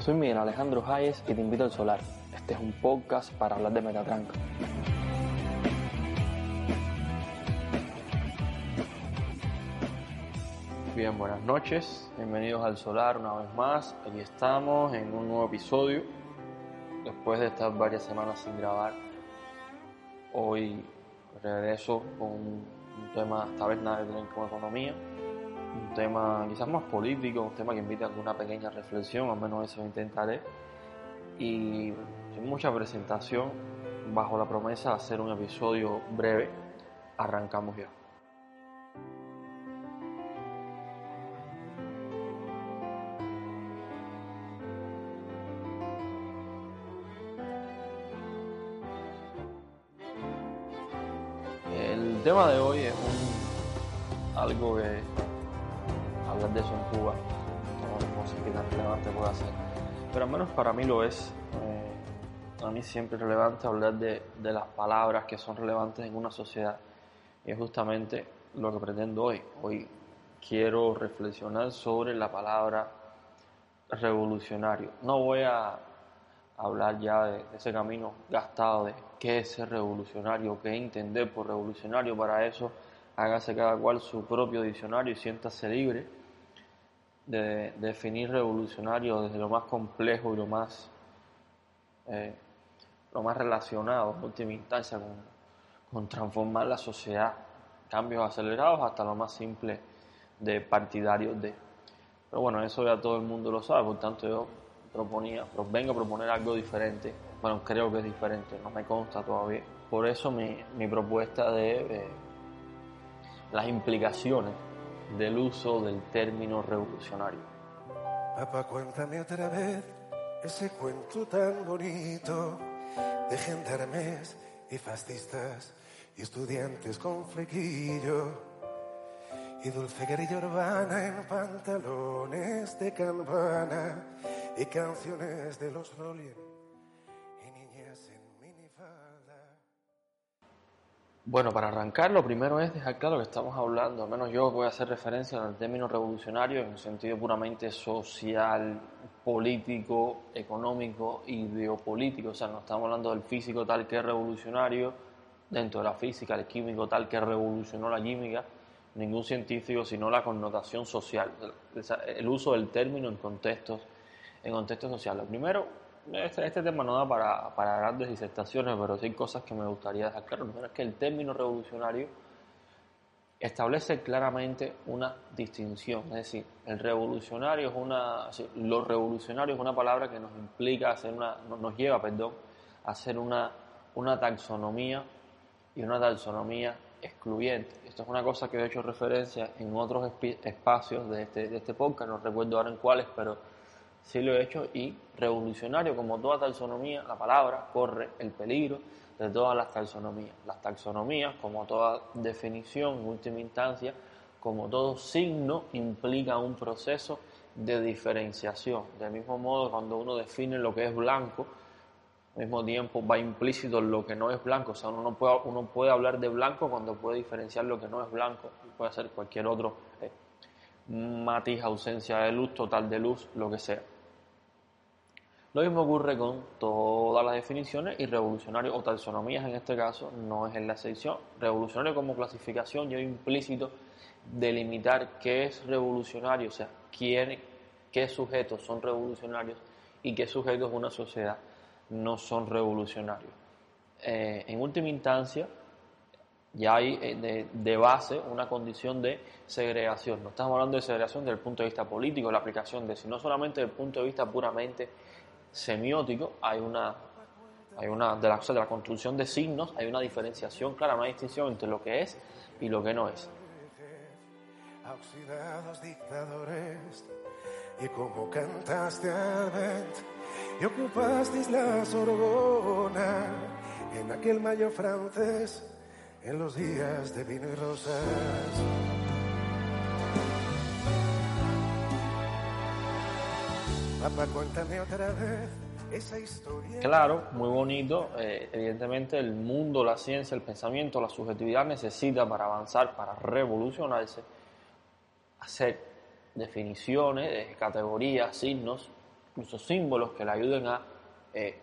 Soy Miguel Alejandro Hayes y te invito al Solar. Este es un podcast para hablar de Metatranca. Bien, buenas noches, bienvenidos al Solar una vez más. Aquí estamos en un nuevo episodio. Después de estar varias semanas sin grabar, hoy regreso con un, tema, esta vez nada que con economía, un tema quizás más político, un tema que invita a alguna pequeña reflexión, al menos eso intentaré. Y sin mucha presentación, bajo la promesa de hacer un episodio breve, arrancamos ya. El tema de hoy es algo que de eso en Cuba no, sé qué tan relevante puede ser, pero al menos para mí lo es. Eh, a mí siempre es relevante hablar de, de las palabras que son relevantes en una sociedad y es justamente lo que pretendo hoy. Hoy quiero reflexionar sobre la palabra revolucionario. No voy a hablar ya de, de ese camino gastado de qué es ser revolucionario, qué entender por revolucionario. Para eso hágase cada cual su propio diccionario y siéntase libre de, de definir revolucionario desde lo más complejo y lo más, eh, lo más relacionado en última instancia con, con transformar la sociedad, cambios acelerados hasta lo más simple de partidarios de. Pero bueno, eso ya todo el mundo lo sabe, por tanto yo proponía, vengo a proponer algo diferente. Bueno, creo que es diferente, no me consta todavía. Por eso mi, mi propuesta de eh, las implicaciones del uso del término revolucionario. Papá, cuéntame otra vez ese cuento tan bonito de gendarmes y fascistas y estudiantes con flequillo y dulce guerrilla urbana en pantalones de campana y canciones de los Rolling Bueno, para arrancar, lo primero es dejar claro que estamos hablando, al menos yo voy a hacer referencia al término revolucionario en un sentido puramente social, político, económico y biopolítico. O sea, no estamos hablando del físico tal que es revolucionario, dentro de la física, el químico tal que revolucionó la química, ningún científico, sino la connotación social, el uso del término en contextos, en contextos sociales. Primero, este, este, tema no da para, para, grandes disertaciones, pero sí hay cosas que me gustaría dejar claro. Es que el término revolucionario establece claramente una distinción, es decir, el revolucionario es una, lo revolucionario es una palabra que nos implica hacer una, nos lleva, perdón, a hacer una, una taxonomía y una taxonomía excluyente. Esto es una cosa que he hecho referencia en otros espacios de este, de este podcast, no recuerdo ahora en cuáles, pero sí lo he hecho y revolucionario, como toda taxonomía, la palabra corre el peligro de todas las taxonomías. Las taxonomías, como toda definición en última instancia, como todo signo, implica un proceso de diferenciación. Del mismo modo, cuando uno define lo que es blanco, al mismo tiempo va implícito lo que no es blanco. O sea, uno, no puede, uno puede hablar de blanco cuando puede diferenciar lo que no es blanco. Puede ser cualquier otro matiz, ausencia de luz, total de luz, lo que sea. Lo mismo ocurre con todas las definiciones y revolucionario o taxonomías en este caso no es en la excepción. Revolucionario como clasificación lleva implícito delimitar qué es revolucionario, o sea, quién, qué sujetos son revolucionarios y qué sujetos de una sociedad no son revolucionarios. Eh, en última instancia, ya hay eh, de, de, base una condición de segregación. No estamos hablando de segregación desde el punto de vista político, la aplicación de, sino solamente desde el punto de vista puramente semiótico, hay una, hay una de, la, de la construcción de signos, hay una diferenciación clara, una distinción entre lo que es y lo que no es. oxidados dictadores y como cantaste al vent y ocupasteis la Sorbona en aquel mayo francés en los días de vino y rosas. Papá, cuéntame otra vez esa historia. Claro, muy bonito. Eh, evidentemente el mundo, la ciencia, el pensamiento, la subjetividad necesita para avanzar, para revolucionarse, hacer definiciones, de categorías, signos, incluso símbolos que le ayuden eh,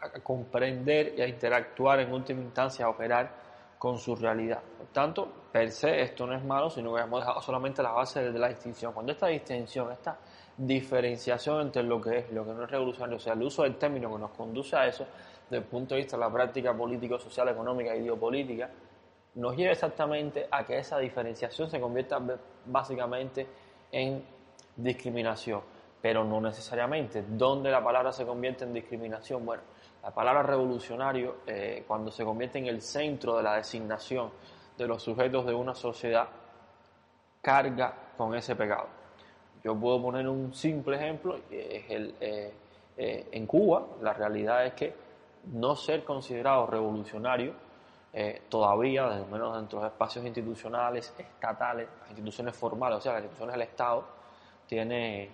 a comprender y a interactuar en última instancia, a operar con su realidad. Por tanto, per se esto no es malo, sino que hemos dejado solamente la base de la distinción. Cuando esta distinción, esta diferenciación entre lo que es y lo que no es revolucionario, o sea, el uso del término que nos conduce a eso, desde el punto de vista de la práctica político, social, económica y biopolítica, nos lleva exactamente a que esa diferenciación se convierta básicamente en discriminación, pero no necesariamente. ¿Dónde la palabra se convierte en discriminación? Bueno, la palabra revolucionario, eh, cuando se convierte en el centro de la designación de los sujetos de una sociedad, carga con ese pecado. Yo puedo poner un simple ejemplo, es el, eh, eh, en Cuba la realidad es que no ser considerado revolucionario todavía, desde menos dentro de los espacios institucionales, estatales, las instituciones formales, o sea, las instituciones del Estado, tiene,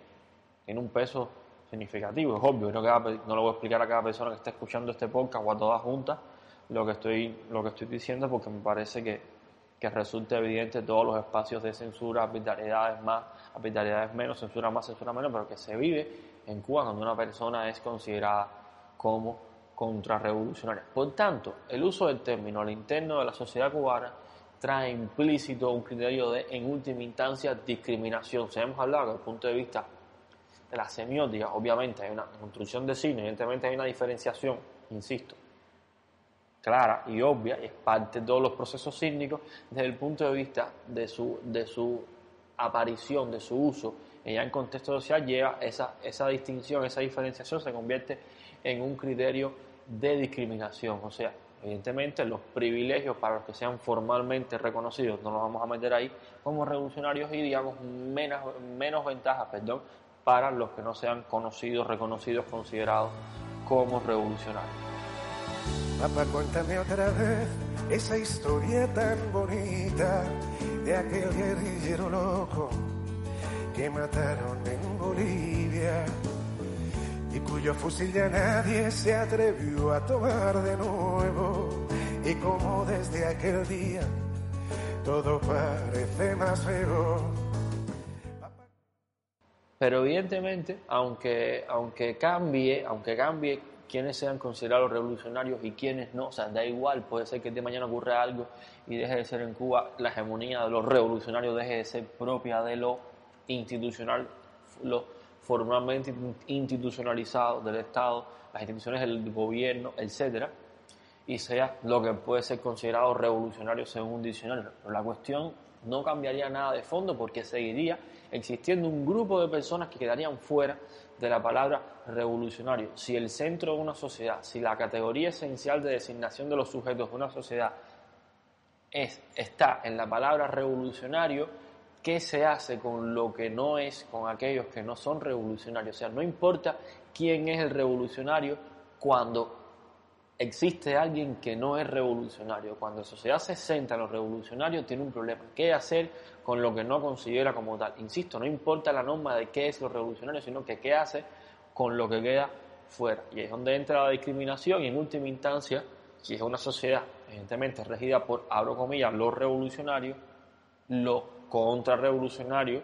tiene un peso significativo, es obvio, no, no lo voy a explicar a cada persona que esté escuchando este podcast o a todas juntas lo que estoy, lo que estoy diciendo porque me parece que, que resulta evidente todos los espacios de censura, arbitrariedades más, arbitrariedades menos, censura más, censura menos, pero que se vive en Cuba cuando una persona es considerada como contrarrevolucionaria. Por tanto, el uso del término al interno de la sociedad cubana trae implícito un criterio de, en última instancia, discriminación. Se hemos hablado desde el punto de vista la semiótica, obviamente hay una construcción de signos, evidentemente hay una diferenciación, insisto, clara y obvia, y es parte de todos los procesos sísmicos desde el punto de vista de su, de su aparición, de su uso, y ya en contexto social lleva esa, esa distinción, esa diferenciación se convierte en un criterio de discriminación, o sea, evidentemente los privilegios para los que sean formalmente reconocidos, no nos vamos a meter ahí como revolucionarios y digamos menos, menos ventajas, perdón, para los que no sean conocidos, reconocidos, considerados como revolucionarios. Papá, cuéntame otra vez esa historia tan bonita de aquel guerrillero loco que mataron en Bolivia y cuyo fusil ya nadie se atrevió a tomar de nuevo y como desde aquel día todo parece más feo pero evidentemente, aunque, aunque cambie, aunque cambie quienes sean considerados revolucionarios y quienes no, o sea, da igual, puede ser que de mañana ocurra algo y deje de ser en Cuba la hegemonía de los revolucionarios, deje de ser propia de lo institucional, lo formalmente institucionalizado del Estado, las instituciones del gobierno, etcétera, y sea lo que puede ser considerado revolucionario según un diccionario. Pero la cuestión no cambiaría nada de fondo porque seguiría existiendo un grupo de personas que quedarían fuera de la palabra revolucionario. Si el centro de una sociedad, si la categoría esencial de designación de los sujetos de una sociedad es, está en la palabra revolucionario, ¿qué se hace con lo que no es, con aquellos que no son revolucionarios? O sea, no importa quién es el revolucionario cuando existe alguien que no es revolucionario. Cuando la sociedad se centra en los revolucionarios, tiene un problema. ¿Qué hacer con lo que no considera como tal? Insisto, no importa la norma de qué es lo revolucionario, sino que qué hace con lo que queda fuera. Y es donde entra la discriminación y en última instancia, si es una sociedad evidentemente regida por, abro comillas, lo revolucionario, lo contrarrevolucionario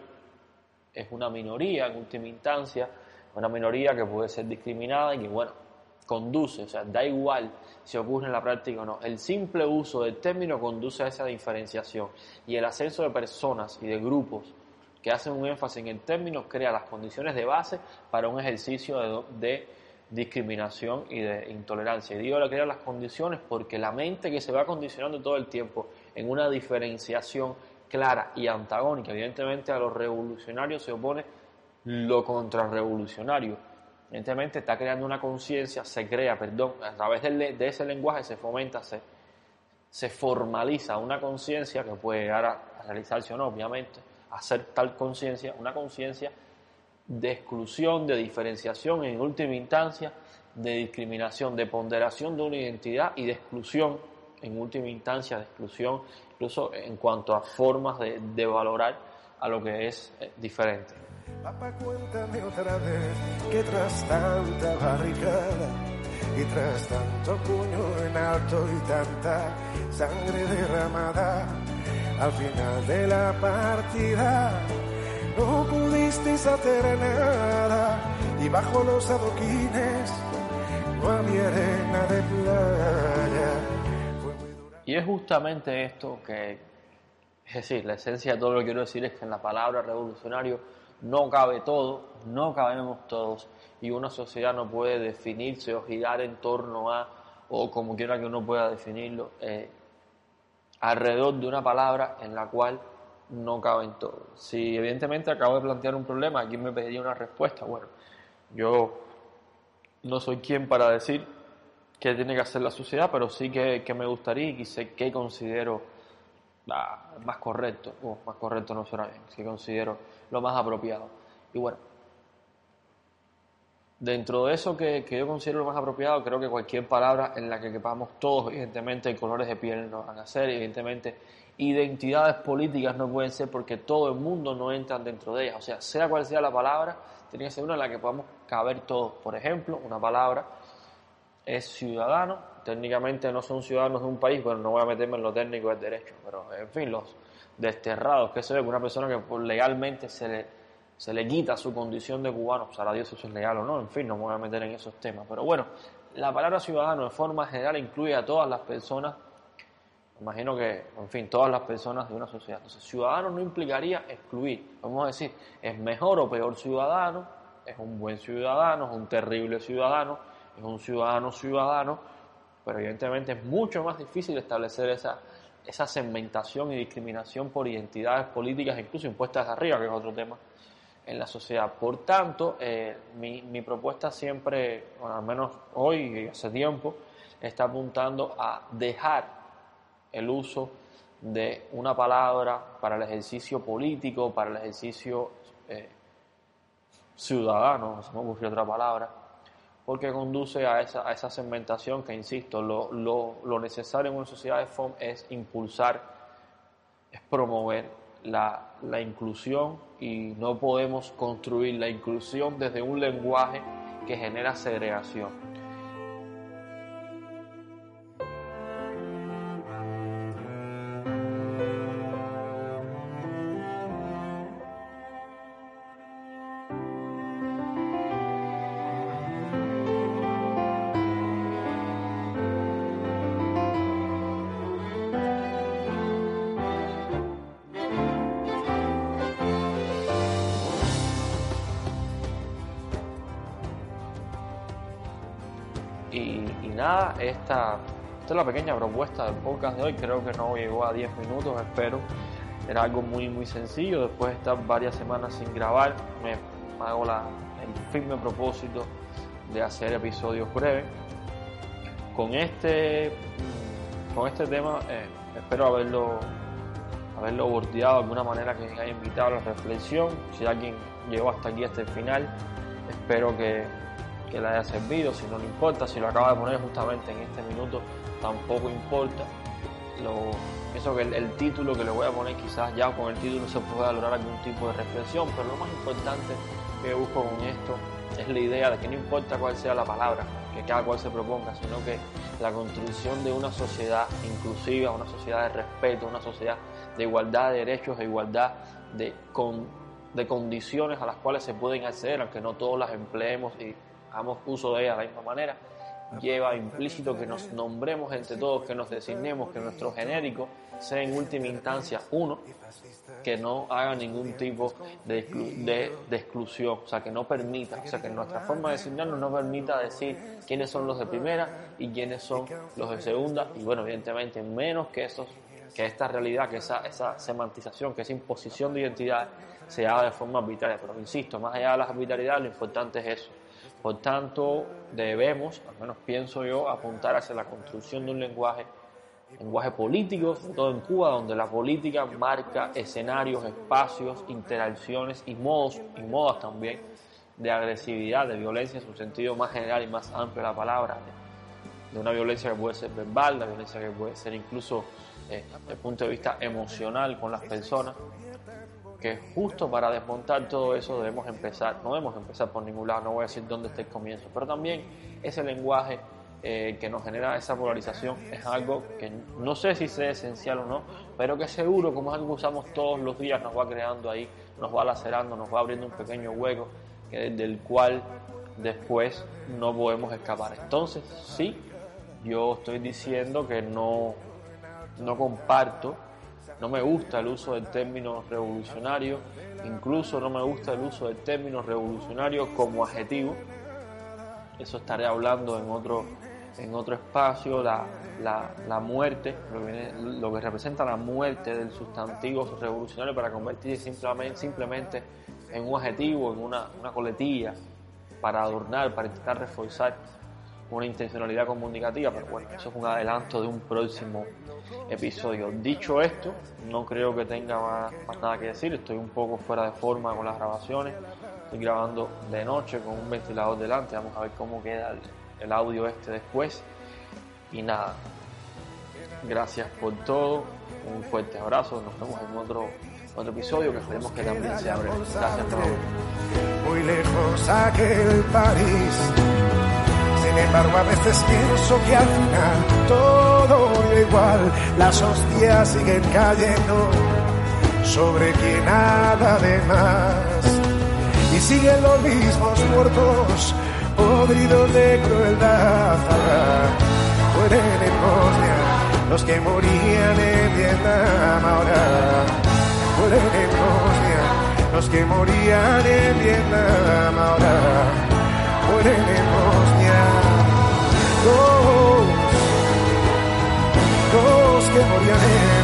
es una minoría en última instancia, una minoría que puede ser discriminada y que, bueno, conduce, o sea, da igual si ocurre en la práctica o no, el simple uso del término conduce a esa diferenciación. Y el ascenso de personas y de grupos que hacen un énfasis en el término crea las condiciones de base para un ejercicio de, discriminación y de intolerancia. Y digo que crea las condiciones porque la mente que se va condicionando todo el tiempo en una diferenciación clara y antagónica, evidentemente a los revolucionarios se opone lo contrarrevolucionario evidentemente está creando una conciencia, se crea, perdón, a través de, ese lenguaje se fomenta, se, se formaliza una conciencia que puede llegar a, realizarse o no, obviamente, hacer tal conciencia, una conciencia de exclusión, de diferenciación, en última instancia, de discriminación, de ponderación de una identidad y de exclusión, en última instancia, de exclusión, incluso en cuanto a formas de, valorar a lo que es eh, diferente. Papá, cuéntame otra vez que tras tanta barricada y tras tanto puño en alto y tanta sangre derramada, al final de la partida no pudisteis hacer nada y bajo los adoquines no había arena de playa. Y es justamente esto que, es decir, la esencia de todo lo que quiero decir es que en la palabra revolucionario no cabe todo, no cabemos todos y una sociedad no puede definirse o girar en torno a, o como quiera que uno pueda definirlo, eh, alrededor de una palabra en la cual no caben todos. Si evidentemente acabo de plantear un problema, aquí me pediría una respuesta. Bueno, yo no soy quien para decir qué tiene que hacer la sociedad, pero sí que, me gustaría y sé qué considero ah, más correcto, o más correcto no será bien, que considero lo más apropiado. Y bueno, dentro de eso que, que, yo considero lo más apropiado, creo que cualquier palabra en la que quepamos todos, evidentemente, colores de piel no van a ser, evidentemente, identidades políticas no pueden ser porque todo el mundo no entra dentro de ellas. O sea, sea cual sea la palabra, tiene que ser una en la que podamos caber todos. Por ejemplo, una palabra es ciudadano, técnicamente no son ciudadanos de un país, bueno, no voy a meterme en lo técnico del derecho, pero en fin, los desterrados, que se ve que una persona que legalmente se le, se le quita su condición de cubano, pues a Dios eso es legal o no, en fin, no me voy a meter en esos temas, pero bueno, la palabra ciudadano de forma general incluye a todas las personas Imagino que, en fin, todas las personas de una sociedad. Entonces, ciudadano no implicaría excluir. Vamos a decir, es mejor o peor ciudadano, es un buen ciudadano, es un terrible ciudadano, es un ciudadano ciudadano, pero evidentemente es mucho más difícil establecer esa, esa segmentación y discriminación por identidades políticas, incluso impuestas arriba, que es otro tema en la sociedad. Por tanto, eh, mi, mi, propuesta siempre, bueno, al menos hoy y hace tiempo, está apuntando a dejar el uso de una palabra para el ejercicio político, para el ejercicio eh, ciudadano, no se me ocurrió otra palabra, porque conduce a esa, a esa segmentación que, insisto, lo, lo, necesario en una sociedad de FOM es impulsar, es promover la, la inclusión y no podemos construir la inclusión desde un lenguaje que genera segregación. Nada, esta, esta es la pequeña propuesta del podcast de hoy. Creo que no llegó a 10 minutos, espero. Era algo muy, muy sencillo. Después de estar varias semanas sin grabar, me hago la, el firme propósito de hacer episodios breves. Con este, con este tema, eh, espero haberlo, haberlo bordeado de alguna manera que haya invitado a la reflexión. Si alguien llegó hasta aquí, hasta el final, espero que que le haya servido, si no le importa, si lo acaba de poner justamente en este minuto, tampoco importa. Lo, pienso que el, título que le voy a poner quizás ya con el título se puede lograr algún tipo de reflexión, pero lo más importante que busco con esto es la idea de que no importa cuál sea la palabra que cada cual se proponga, sino que la construcción de una sociedad inclusiva, una sociedad de respeto, una sociedad de igualdad de derechos, de igualdad de, con, de condiciones a las cuales se pueden acceder, aunque no todos las empleemos y hagamos uso de ella de la misma manera, lleva implícito que nos nombremos entre todos, que nos designemos, que nuestro genérico sea en última instancia uno, que no haga ningún tipo de, de, exclusión, o sea, que no permita, o sea, que nuestra forma de designarnos no permita decir quiénes son los de primera y quiénes son los de segunda, y bueno, evidentemente menos que esos que esta realidad, que esa, esa semantización, que esa imposición de identidad se haga de forma arbitraria. Pero insisto, más allá de las arbitrariedades, lo importante es eso, por tanto, debemos, al menos pienso yo, apuntar hacia la construcción de un lenguaje lenguaje político, sobre todo en Cuba, donde la política marca escenarios, espacios, interacciones y modos, y modos también de agresividad, de violencia en su sentido más general y más amplio de la palabra, de, una violencia que puede ser verbal, de violencia que puede ser incluso eh, desde el punto de vista emocional con las personas, que justo para desmontar todo eso debemos empezar, no debemos empezar por ningún lado, no voy a decir dónde está el comienzo, pero también ese lenguaje eh, que nos genera esa polarización es algo que no sé si sea esencial o no, pero que seguro, como es algo que usamos todos los días, nos va creando ahí, nos va lacerando, nos va abriendo un pequeño hueco que, del cual después no podemos escapar. Entonces, sí, yo estoy diciendo que no, no comparto, no me gusta el uso del término revolucionario, incluso no me gusta el uso del término revolucionario como adjetivo. Eso estaré hablando en otro, en otro espacio, la, la, muerte, lo que, representa la muerte del sustantivo revolucionario para convertirse simplemente, simplemente en un adjetivo, en una, una coletilla para adornar, para intentar reforzar una intencionalidad comunicativa, pero bueno, eso es un adelanto de un próximo episodio. Dicho esto, no creo que tenga más, nada que decir, estoy un poco fuera de forma con las grabaciones, estoy grabando de noche con un ventilador delante, vamos a ver cómo queda el, audio este después. Y nada, gracias por todo, un fuerte abrazo, nos vemos en otro, otro episodio que esperemos que también sea breve. Gracias Muy lejos aquel París, embargo a veces pienso que al final todo igual, las hostias siguen cayendo sobre quien nada de más. Y siguen los mismos muertos podridos de crueldad. Mueren en los que morían en Vietnam ahora. Mueren en los que morían en Vietnam ahora. Mueren los, que morían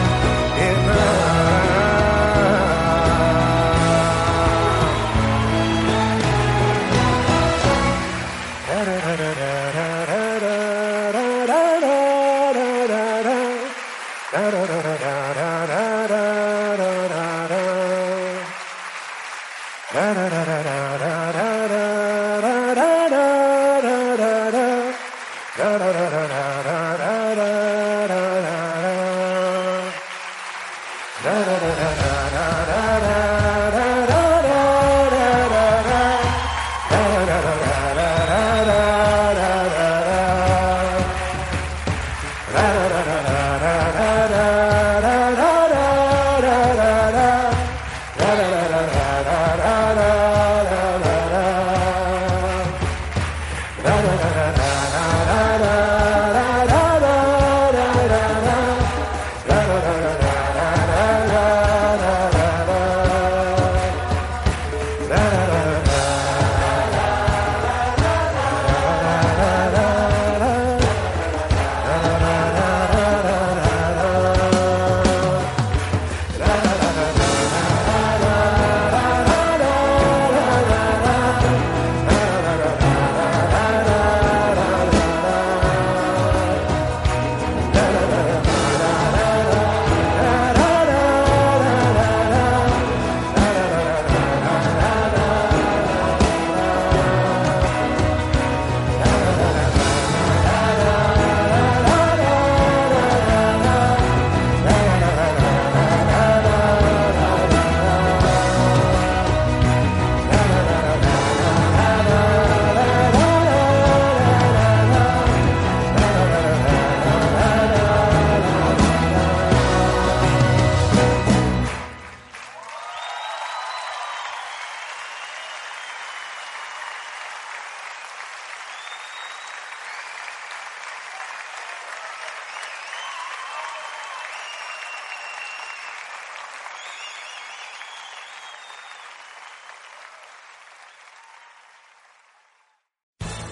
da da da da da.